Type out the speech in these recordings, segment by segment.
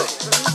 Go.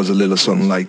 Something a little something like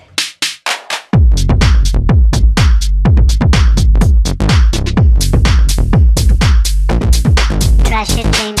Trash it,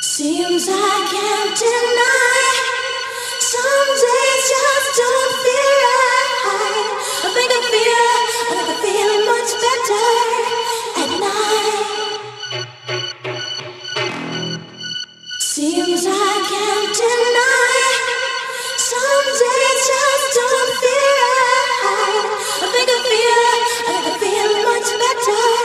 Seems I can't deny. Some days just don't feel right. I think I feel, I think I'm feeling much better at night. Seems I can't deny. Some days just don't feel right. I think I feel, I think I'm feeling much better.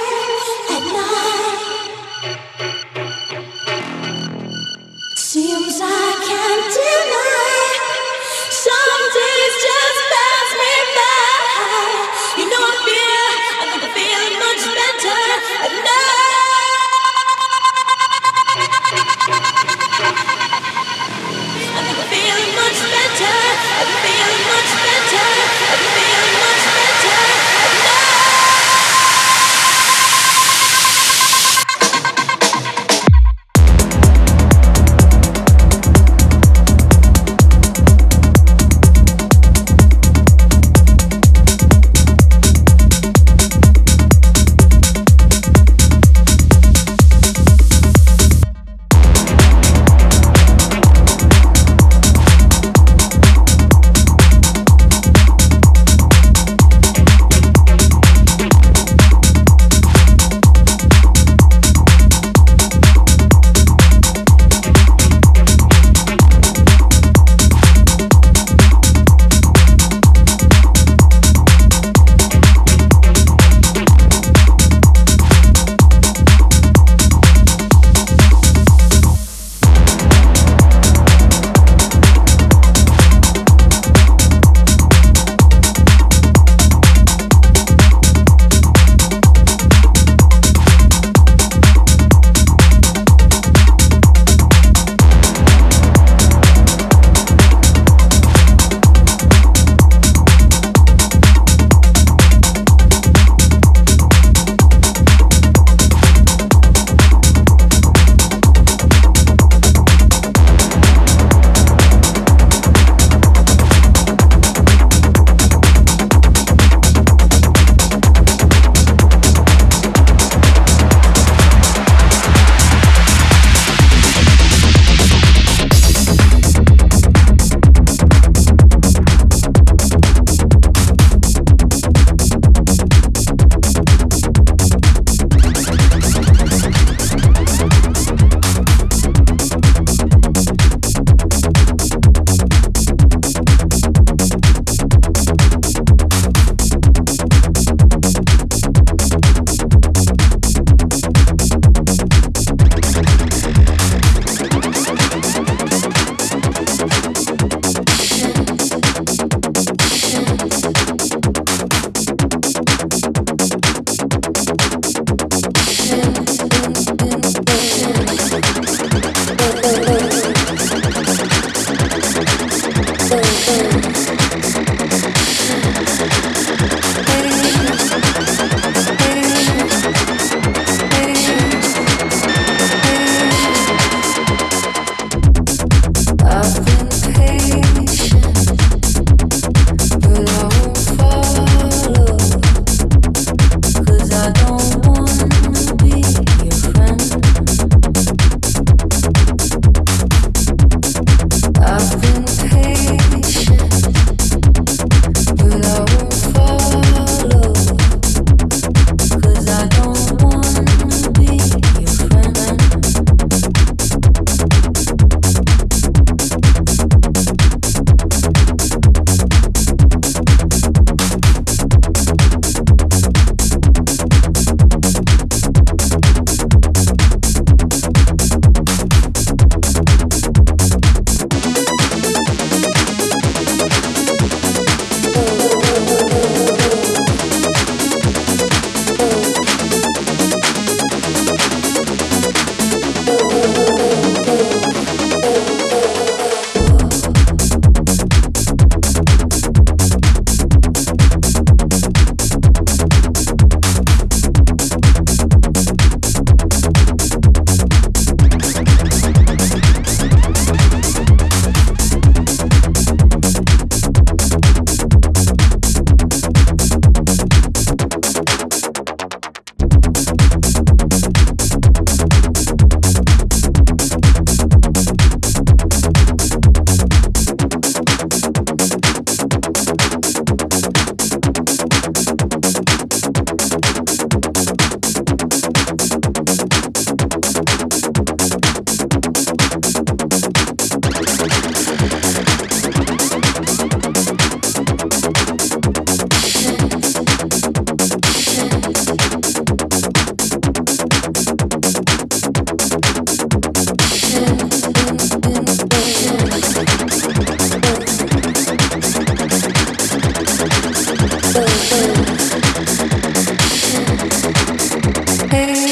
Cause